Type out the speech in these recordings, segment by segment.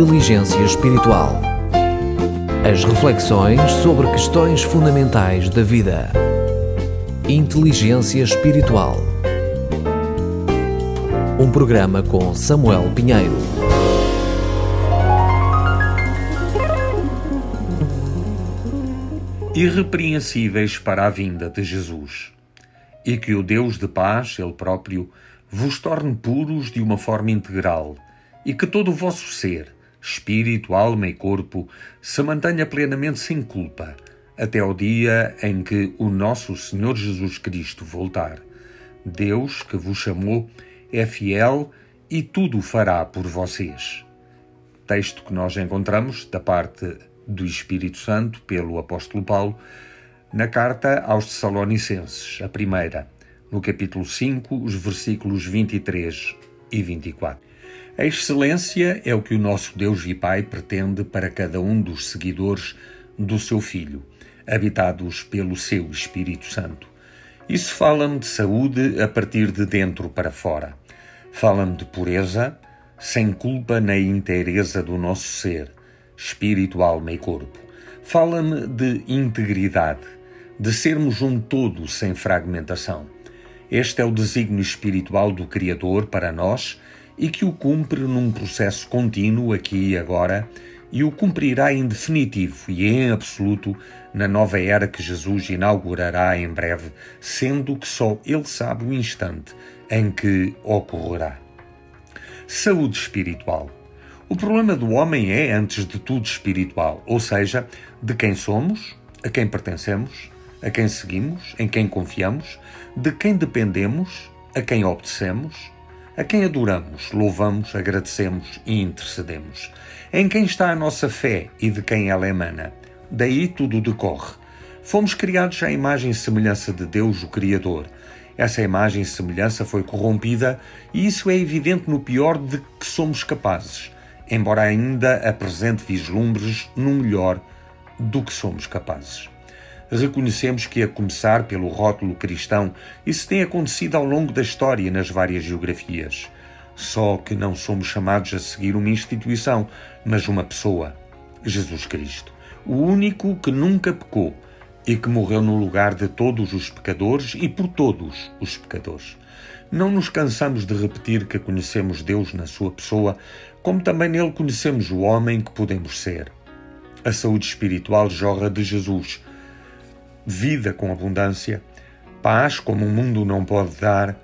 Inteligência Espiritual. As reflexões sobre questões fundamentais da vida. Inteligência Espiritual. Um programa com Samuel Pinheiro. Irrepreensíveis para a vinda de Jesus. E que o Deus de paz, Ele próprio, vos torne puros de uma forma integral e que todo o vosso ser, espírito, alma e corpo, se mantenha plenamente sem culpa, até ao dia em que o nosso Senhor Jesus Cristo voltar. Deus, que vos chamou, é fiel e tudo fará por vocês. Texto que nós encontramos da parte do Espírito Santo pelo apóstolo Paulo na carta aos Tessalonicenses, a primeira, no capítulo 5, os versículos 23 e 24. A excelência é o que o nosso Deus e Pai pretende para cada um dos seguidores do seu Filho, habitados pelo seu Espírito Santo. Isso fala-me de saúde a partir de dentro para fora. Fala-me de pureza, sem culpa na inteireza do nosso ser, espírito, alma e corpo. Fala-me de integridade, de sermos um todo sem fragmentação. Este é o desígnio espiritual do Criador para nós e que o cumpre num processo contínuo aqui e agora e o cumprirá em definitivo e em absoluto na nova era que Jesus inaugurará em breve, sendo que só Ele sabe o instante em que ocorrerá. Saúde espiritual. O problema do homem é, antes de tudo, espiritual, ou seja, de quem somos, a quem pertencemos, a quem seguimos, em quem confiamos, de quem dependemos, a quem obedecemos, a quem adoramos, louvamos, agradecemos e intercedemos, em quem está a nossa fé e de quem ela emana. Daí tudo decorre. Fomos criados à imagem e semelhança de Deus, o Criador. Essa imagem e semelhança foi corrompida e isso é evidente no pior de que somos capazes, embora ainda apresente vislumbres no melhor do que somos capazes reconhecemos que, a começar pelo rótulo cristão, isso tem acontecido ao longo da história nas várias geografias. Só que não somos chamados a seguir uma instituição, mas uma pessoa, Jesus Cristo, o único que nunca pecou e que morreu no lugar de todos os pecadores e por todos os pecadores. Não nos cansamos de repetir que conhecemos Deus na sua pessoa, como também nele conhecemos o homem que podemos ser. A saúde espiritual jorra de Jesus, vida com abundância, paz como o mundo não pode dar,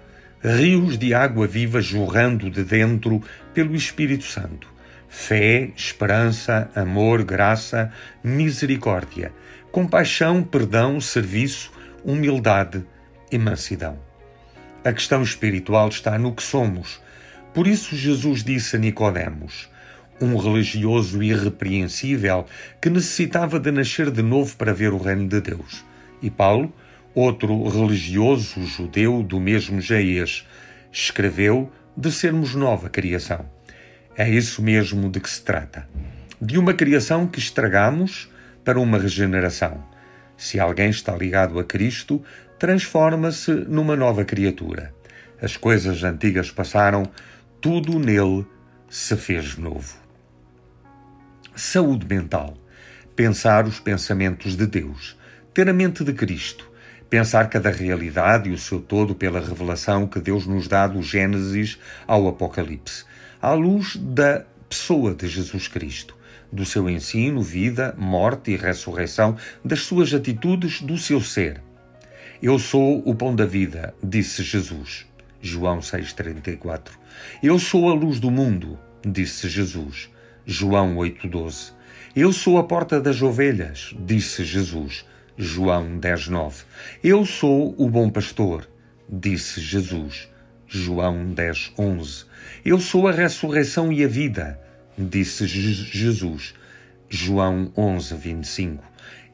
rios de água viva jorrando de dentro pelo Espírito Santo, fé, esperança, amor, graça, misericórdia, compaixão, perdão, serviço, humildade e mansidão. A questão espiritual está no que somos. Por isso Jesus disse a Nicodemos: um religioso irrepreensível que necessitava de nascer de novo para ver o reino de Deus e Paulo, outro religioso judeu do mesmo Jaez, escreveu de sermos nova criação. É isso mesmo de que se trata. De uma criação que estragamos para uma regeneração. Se alguém está ligado a Cristo, transforma-se numa nova criatura. As coisas antigas passaram, tudo nele se fez novo. Saúde mental. Pensar os pensamentos de Deus ter a mente de Cristo, pensar cada realidade e o seu todo pela revelação que Deus nos dá do Gênesis ao Apocalipse, à luz da pessoa de Jesus Cristo, do seu ensino, vida, morte e ressurreição, das suas atitudes, do seu ser. Eu sou o pão da vida, disse Jesus. João 6,34. Eu sou a luz do mundo, disse Jesus. João 8,12. Eu sou a porta das ovelhas, disse Jesus. João 10:9. Eu sou o bom pastor, disse Jesus. João 10:11. Eu sou a ressurreição e a vida, disse Jesus. João 11:25.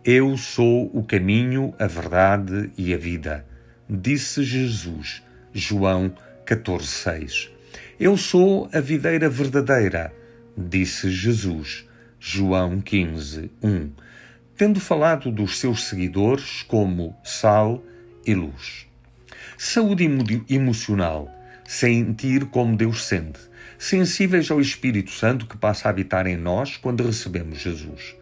Eu sou o caminho, a verdade e a vida, disse Jesus. João 14:6. Eu sou a videira verdadeira, disse Jesus. João 15:1 tendo falado dos seus seguidores como sal e luz. Saúde emocional. sentir como Deus sente, sensíveis ao Espírito Santo que passa a habitar em nós quando recebemos Jesus.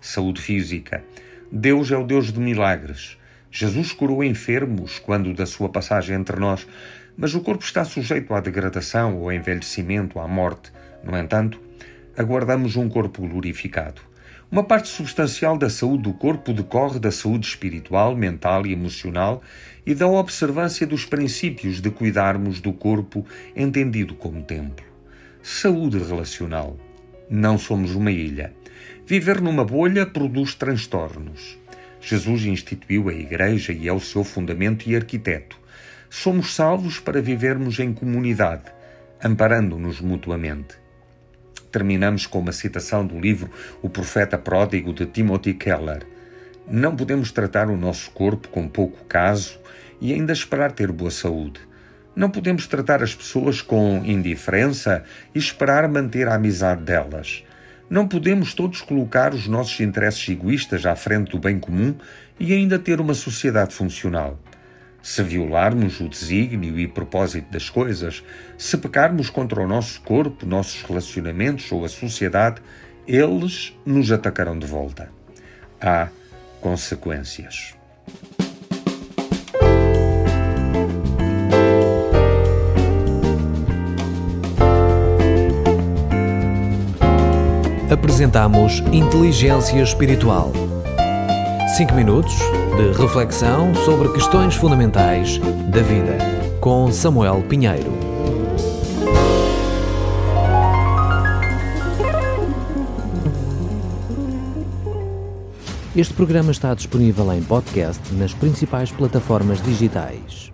Saúde física. Deus é o Deus de milagres. Jesus curou enfermos quando da sua passagem entre nós, mas o corpo está sujeito à degradação, ao envelhecimento, à morte. No entanto, aguardamos um corpo glorificado. Uma parte substancial da saúde do corpo decorre da saúde espiritual, mental e emocional e da observância dos princípios de cuidarmos do corpo entendido como templo. Saúde relacional. Não somos uma ilha. Viver numa bolha produz transtornos. Jesus instituiu a Igreja e é o seu fundamento e arquiteto. Somos salvos para vivermos em comunidade, amparando-nos mutuamente terminamos com uma citação do livro O Profeta Pródigo de Timothy Keller. Não podemos tratar o nosso corpo com pouco caso e ainda esperar ter boa saúde. Não podemos tratar as pessoas com indiferença e esperar manter a amizade delas. Não podemos todos colocar os nossos interesses egoístas à frente do bem comum e ainda ter uma sociedade funcional. Se violarmos o desígnio e propósito das coisas, se pecarmos contra o nosso corpo, nossos relacionamentos ou a sociedade, eles nos atacarão de volta. Há consequências. Apresentamos Inteligência Espiritual. 5 minutos de reflexão sobre questões fundamentais da vida, com Samuel Pinheiro. Este programa está disponível em podcast nas principais plataformas digitais.